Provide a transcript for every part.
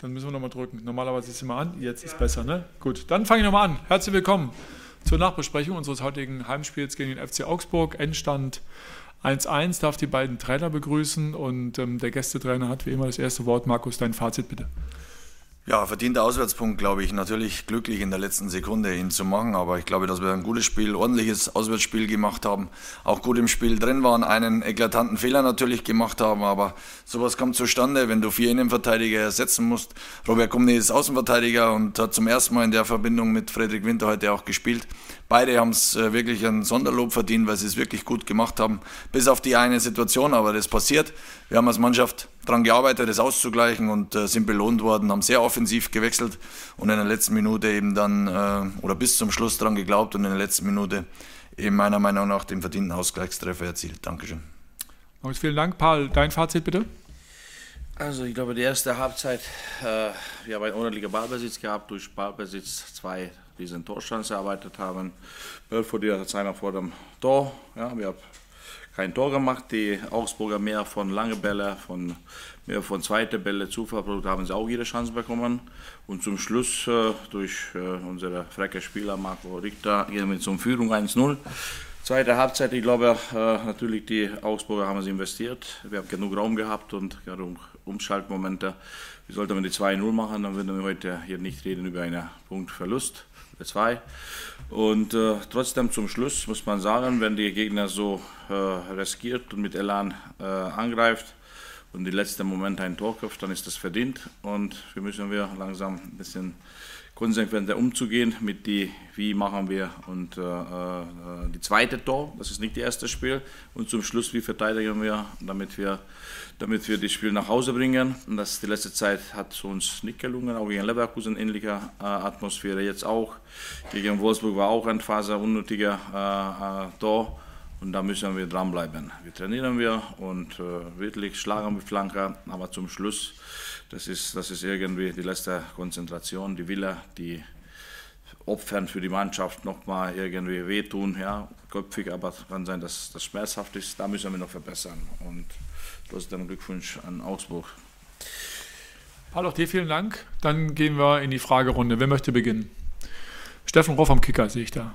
Dann müssen wir nochmal drücken. Normalerweise ist es immer an. Jetzt ist besser, ne? Gut, dann fange ich nochmal an. Herzlich willkommen zur Nachbesprechung unseres heutigen Heimspiels gegen den FC Augsburg. Endstand 1-1. Darf die beiden Trainer begrüßen und ähm, der Gästetrainer hat wie immer das erste Wort. Markus, dein Fazit bitte. Ja, verdienter Auswärtspunkt, glaube ich. Natürlich glücklich in der letzten Sekunde ihn zu machen, aber ich glaube, dass wir ein gutes Spiel, ordentliches Auswärtsspiel gemacht haben, auch gut im Spiel drin waren, einen eklatanten Fehler natürlich gemacht haben, aber sowas kommt zustande, wenn du vier Innenverteidiger ersetzen musst. Robert Kumni ist Außenverteidiger und hat zum ersten Mal in der Verbindung mit Frederik Winter heute auch gespielt. Beide haben es äh, wirklich ein Sonderlob verdient, weil sie es wirklich gut gemacht haben, bis auf die eine Situation, aber das passiert. Wir haben als Mannschaft daran gearbeitet, das auszugleichen und äh, sind belohnt worden, haben sehr offensiv gewechselt und in der letzten Minute eben dann, äh, oder bis zum Schluss daran geglaubt und in der letzten Minute eben meiner Meinung nach den verdienten Ausgleichstreffer erzielt. Dankeschön. Markus, vielen Dank. Paul, dein Fazit bitte? Also ich glaube, die erste Halbzeit, äh, wir haben einen ordentlichen Ballbesitz gehabt, durch Ballbesitz zwei diesen Torschance erarbeitet haben. Belfodil hat einer vor dem Tor. Ja, wir haben kein Tor gemacht. Die Augsburger mehr von lange Bälle, von mehr von zweite Bälle Zufallprodukt haben sie auch jede Chance bekommen. Und zum Schluss äh, durch äh, unsere frecke Spieler Marco Richter gehen wir zum Führung 1-0. Zweite Halbzeit, ich glaube, äh, natürlich die Augsburger haben es investiert. Wir haben genug Raum gehabt und genug Umschaltmomente. Wir sollten die 2-0 machen, dann würden wir heute hier nicht reden über einen Punktverlust zwei. Und äh, trotzdem zum Schluss muss man sagen, wenn die Gegner so äh, riskiert und mit Elan äh, angreift und die letzten Momente ein Tor köpft, dann ist das verdient. Und wir müssen wir langsam ein bisschen konsequenter umzugehen mit die, wie machen wir und äh, äh, die zweite Tor, das ist nicht das erste Spiel und zum Schluss, wie verteidigen wir, damit wir, damit wir das Spiel nach Hause bringen. Und das die letzte Zeit hat uns nicht gelungen, auch gegen Leverkusen ähnlicher äh, Atmosphäre jetzt auch. Gegen Wolfsburg war auch ein Phase unnötiger äh, äh, Tor. Und da müssen wir dranbleiben. Wir trainieren wir und äh, wirklich schlagen wir Flanker, aber zum Schluss das ist, das ist irgendwie die letzte Konzentration, die Wille, die Opfern für die Mannschaft nochmal irgendwie wehtun, ja, köpfig, aber kann sein, dass das schmerzhaft ist. Da müssen wir noch verbessern. Und trotzdem Glückwunsch an Augsburg. Paul, auch dir vielen Dank. Dann gehen wir in die Fragerunde. Wer möchte beginnen? Steffen Rohr vom Kicker sehe ich da.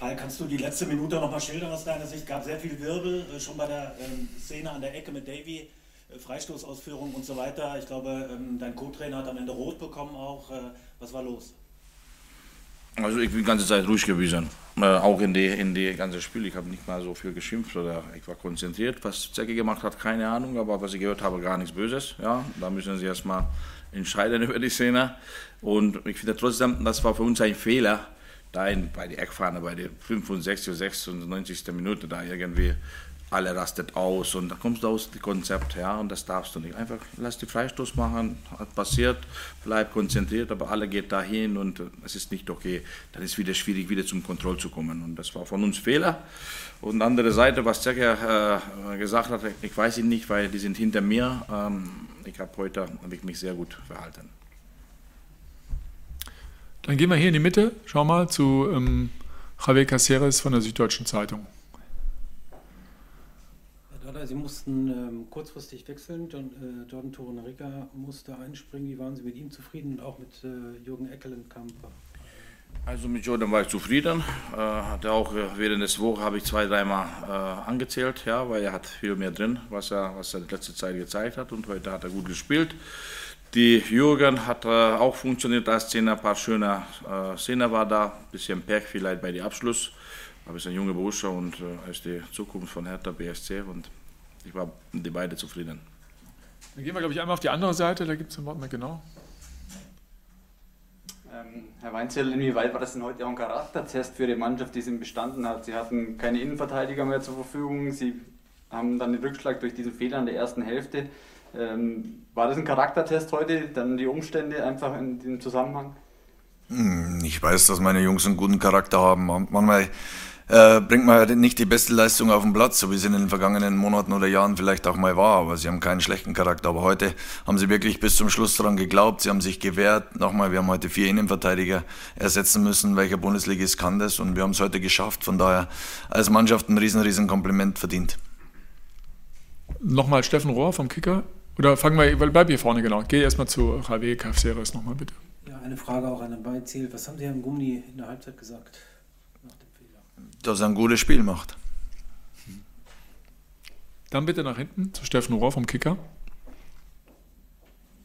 Paul, kannst du die letzte Minute noch mal schildern aus deiner Sicht? Es gab sehr viel Wirbel, äh, schon bei der ähm, Szene an der Ecke mit Davy, äh, Freistoßausführung und so weiter. Ich glaube, ähm, dein Co-Trainer hat am Ende rot bekommen auch. Äh, was war los? Also ich bin die ganze Zeit ruhig gewesen, auch in die, in die ganze Spiel. Ich habe nicht mal so viel geschimpft oder ich war konzentriert. Was Zecke gemacht hat, keine Ahnung, aber was ich gehört habe, gar nichts Böses. Ja, da müssen sie erstmal entscheiden über die Szene. Und ich finde trotzdem, das war für uns ein Fehler, da in, bei der Eckfahne, bei der 65 oder 96. Minute, da irgendwie alle rastet aus und da kommst du aus dem Konzept, ja, und das darfst du nicht. Einfach lass die Freistoß machen, hat passiert, bleib konzentriert, aber alle geht dahin und es ist nicht okay. Dann ist wieder schwierig, wieder zum Kontroll zu kommen und das war von uns Fehler. Und andere Seite, was Zecker äh, gesagt hat, ich weiß ihn nicht, weil die sind hinter mir. Ähm, ich habe heute hab ich mich sehr gut verhalten. Dann gehen wir hier in die Mitte, schau mal, zu ähm, Javier Caceres von der Süddeutschen Zeitung. Sie mussten ähm, kurzfristig wechseln. John, äh, Jordan Torunariga musste einspringen. Wie waren Sie mit ihm zufrieden und auch mit äh, Jürgen Eckelenkamp? Also mit Jordan war ich zufrieden. Äh, hatte auch äh, während des Wochen habe ich zwei, dreimal äh, angezählt, ja, weil er hat viel mehr drin, was er, was er die letzte Zeit gezeigt hat und heute hat er gut gespielt. Die Jürgen hat äh, auch funktioniert als Szene, ein paar schöne äh, Szene war da, ein bisschen Pech vielleicht bei dem Abschluss. Aber es ist ein junger Bursche und äh, ist die Zukunft von Hertha BSC und ich war die beiden zufrieden. Dann gehen wir, glaube ich, einmal auf die andere Seite, da gibt es ein Wort mehr genau. Ähm, Herr Weinzel, inwieweit war das denn heute auch ein Charaktertest für die Mannschaft, die es bestanden hat? Sie hatten keine Innenverteidiger mehr zur Verfügung, Sie haben dann den Rückschlag durch diesen Fehler in der ersten Hälfte. Ähm, war das ein Charaktertest heute, dann die Umstände einfach in dem Zusammenhang? Hm, ich weiß, dass meine Jungs einen guten Charakter haben. Manchmal äh, bringt man halt nicht die beste Leistung auf den Platz, so wie es in den vergangenen Monaten oder Jahren vielleicht auch mal war. Aber sie haben keinen schlechten Charakter. Aber heute haben sie wirklich bis zum Schluss daran geglaubt. Sie haben sich gewehrt. Nochmal, wir haben heute vier Innenverteidiger ersetzen müssen. Welcher Bundesligist kann das? Und wir haben es heute geschafft. Von daher als Mannschaft ein riesen, riesen Kompliment verdient. Nochmal Steffen Rohr vom Kicker. Oder fangen wir, bleib hier vorne, genau. Geh erstmal zu Javier Cafceres nochmal bitte. Ja, eine Frage auch an den Beizähl. Was haben Sie Herrn Gummi in der Halbzeit gesagt? dass er ein gutes Spiel macht. Dann bitte nach hinten zu Steffen Rohr vom Kicker.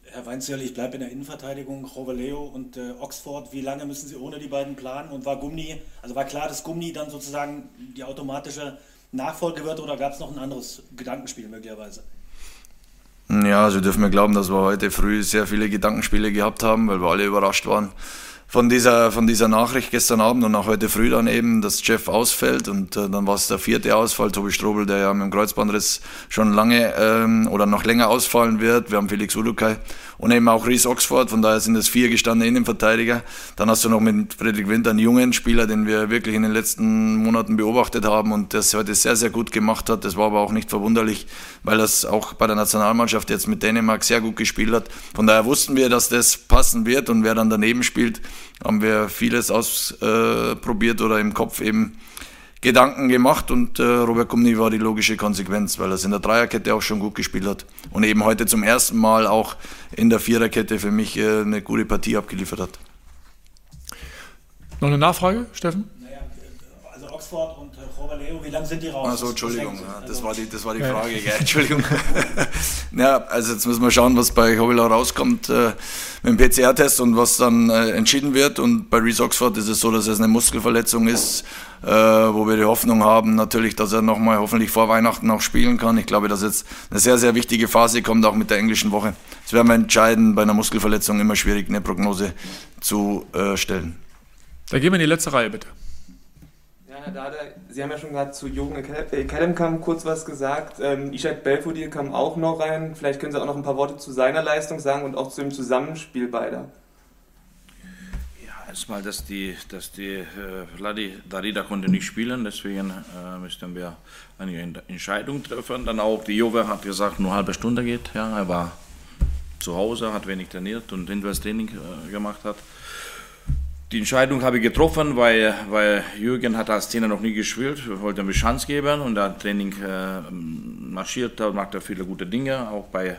Herr Weinzierl, ich bleibe in der Innenverteidigung. Rovaleo und äh, Oxford, wie lange müssen Sie ohne die beiden planen? Und war Gummi, also war klar, dass Gummi dann sozusagen die automatische Nachfolge wird oder gab es noch ein anderes Gedankenspiel möglicherweise? Ja, also dürfen wir glauben, dass wir heute früh sehr viele Gedankenspiele gehabt haben, weil wir alle überrascht waren von dieser, von dieser Nachricht gestern Abend und auch heute früh dann eben, dass Jeff ausfällt und äh, dann war es der vierte Ausfall, Tobi Strobel, der ja mit dem Kreuzbandriss schon lange ähm, oder noch länger ausfallen wird. Wir haben Felix Ulukai und eben auch Rhys Oxford, von daher sind es vier gestandene Innenverteidiger. Dann hast du noch mit Friedrich Winter einen jungen Spieler, den wir wirklich in den letzten Monaten beobachtet haben und das heute sehr, sehr gut gemacht hat. Das war aber auch nicht verwunderlich, weil das auch bei der Nationalmannschaft jetzt mit Dänemark sehr gut gespielt hat. Von daher wussten wir, dass das passen wird und wer dann daneben spielt, haben wir vieles ausprobiert oder im Kopf eben Gedanken gemacht und äh, Robert Gumni war die logische Konsequenz, weil er es in der Dreierkette auch schon gut gespielt hat und eben heute zum ersten Mal auch in der Viererkette für mich äh, eine gute Partie abgeliefert hat. Noch eine Nachfrage, Steffen? Naja, also Oxford und Robert Leo, wie lange sind die raus? Also Entschuldigung, ja, das, war die, das war die Frage, ja. Entschuldigung. ja, also jetzt müssen wir schauen, was bei Hobila rauskommt äh, mit dem PCR-Test und was dann äh, entschieden wird. Und bei Reese Oxford ist es so, dass es eine Muskelverletzung ist, äh, wo wir die Hoffnung haben, natürlich, dass er nochmal hoffentlich vor Weihnachten auch spielen kann. Ich glaube, dass jetzt eine sehr, sehr wichtige Phase kommt, auch mit der englischen Woche. Es wäre mal entscheidend, bei einer Muskelverletzung immer schwierig, eine Prognose zu äh, stellen. Da gehen wir in die letzte Reihe, bitte. Herr Dada, Sie haben ja schon gerade zu Jürgen Kellem kam kurz was gesagt. Ähm, Ishak Belfodil kam auch noch rein. Vielleicht können Sie auch noch ein paar Worte zu seiner Leistung sagen und auch zu dem Zusammenspiel beider. Ja, erstmal, dass die, dass die äh, Vladi Darida konnte nicht spielen, deswegen äh, müssten wir eine Entscheidung treffen. Dann auch die Jove hat gesagt, nur eine halbe Stunde geht. Ja, er war zu Hause, hat wenig trainiert und Hinweis-Training äh, gemacht hat. Die Entscheidung habe ich getroffen, weil, weil Jürgen hat als Trainer noch nie gespielt, wollte mir Chance geben und der Training äh, marschiert da, macht er viele gute Dinge, auch bei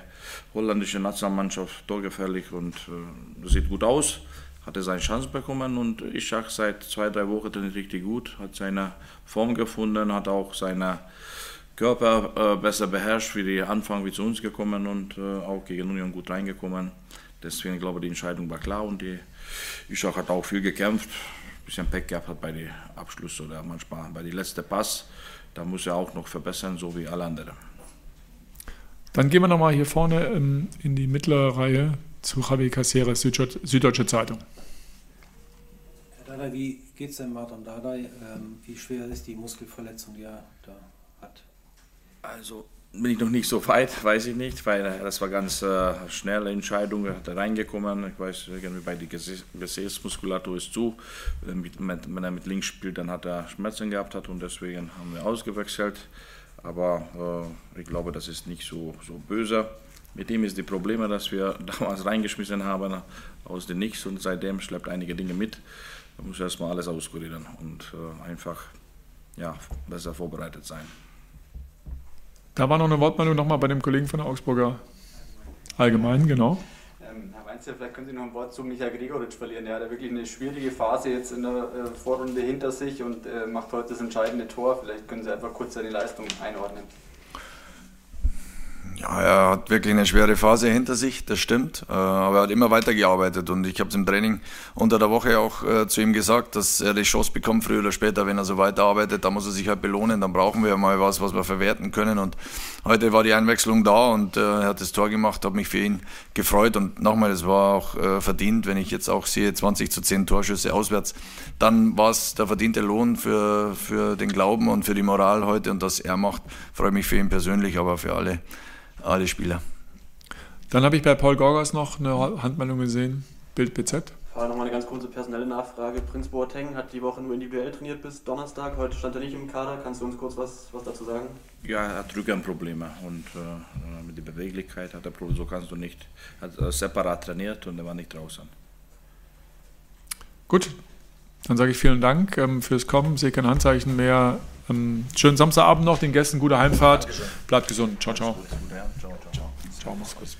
holländischer Nationalmannschaft torgefährlich und äh, sieht gut aus, hat er seine Chance bekommen und ich sage seit zwei, drei Wochen trainiert richtig gut, hat seine Form gefunden, hat auch seine Körper äh, besser beherrscht, wie die Anfang wie zu uns gekommen und äh, auch gegen Union gut reingekommen. Deswegen glaube ich, die Entscheidung war klar und die Ishak hat auch viel gekämpft, ein bisschen Pech gehabt hat bei den Abschluss oder manchmal bei den letzten Pass. Da muss er auch noch verbessern, so wie alle anderen. Dann gehen wir nochmal hier vorne in, in, die mittlere Reihe zu Javi Caceres, Süddeutsche Zeitung. Herr Dada, wie geht es denn Martin Dada? Ähm, wie schwer ist die Muskelverletzung, die er da hat? Also bin ich noch nicht so weit, weiß ich nicht, weil das war ganz äh, schnelle Entscheidung, hat reingekommen, ich weiß irgendwie bei der Gesäßmuskulatur ist zu, wenn er mit links spielt, dann hat er Schmerzen gehabt hat und deswegen haben wir ausgewechselt, aber äh, ich glaube, das ist nicht so, so böse. Mit ihm ist die Probleme, dass wir damals reingeschmissen haben aus dem Nichts und seitdem schleppt einige Dinge mit. Da muss erstmal alles auskurieren und äh, einfach ja, besser vorbereitet sein. Da war noch eine Wortmeldung nochmal bei dem Kollegen von der Augsburger Allgemein, genau. Ähm, Herr Weinzel, vielleicht können Sie noch ein Wort zu Michael Gregoritsch verlieren. Er hat wirklich eine schwierige Phase jetzt in der äh, Vorrunde hinter sich und äh, macht heute das entscheidende Tor. Vielleicht können Sie einfach kurz seine Leistung einordnen. Ja, er hat wirklich eine schwere Phase hinter sich, das stimmt. Äh, aber er hat immer weitergearbeitet und ich habe es im Training unter der Woche auch äh, zu ihm gesagt, dass er die Chance bekommt, früher oder später, wenn er so weiterarbeitet, da muss er sich halt belohnen, dann brauchen wir mal was, was wir verwerten können. Und heute war die Einwechslung da und äh, er hat das Tor gemacht, habe mich für ihn gefreut und nochmal, es war auch verdient, wenn ich jetzt auch sehe, 20 zu 10 Torschüsse auswärts, dann war es der verdiente Lohn für, für den Glauben und für die Moral heute und dass er macht, freue mich für ihn persönlich, aber für alle alle Spieler. Dann habe ich bei Paul Gorgas noch eine Handmeldung gesehen, Bild BZ. Vorher nochmal eine ganz kurze personelle Nachfrage. Prinz Boateng hat die Woche nur individuell trainiert bis Donnerstag. Heute stand er nicht im Kader. Kannst du uns kurz was, was dazu sagen? Ja, er hat Rückenprobleme und äh, mit der Beweglichkeit hat er Probleme. So kannst du nicht. Er hat äh, separat trainiert und er war nicht draußen. Gut, dann sage ich vielen Dank ähm, fürs Kommen. Sehe kein Handzeichen mehr. Ähm, schönen Samstagabend noch, den Gästen gute Heimfahrt. Bleibt gesund. Ciao, ciao. Ciao, ciao. Ciao, mach's gut.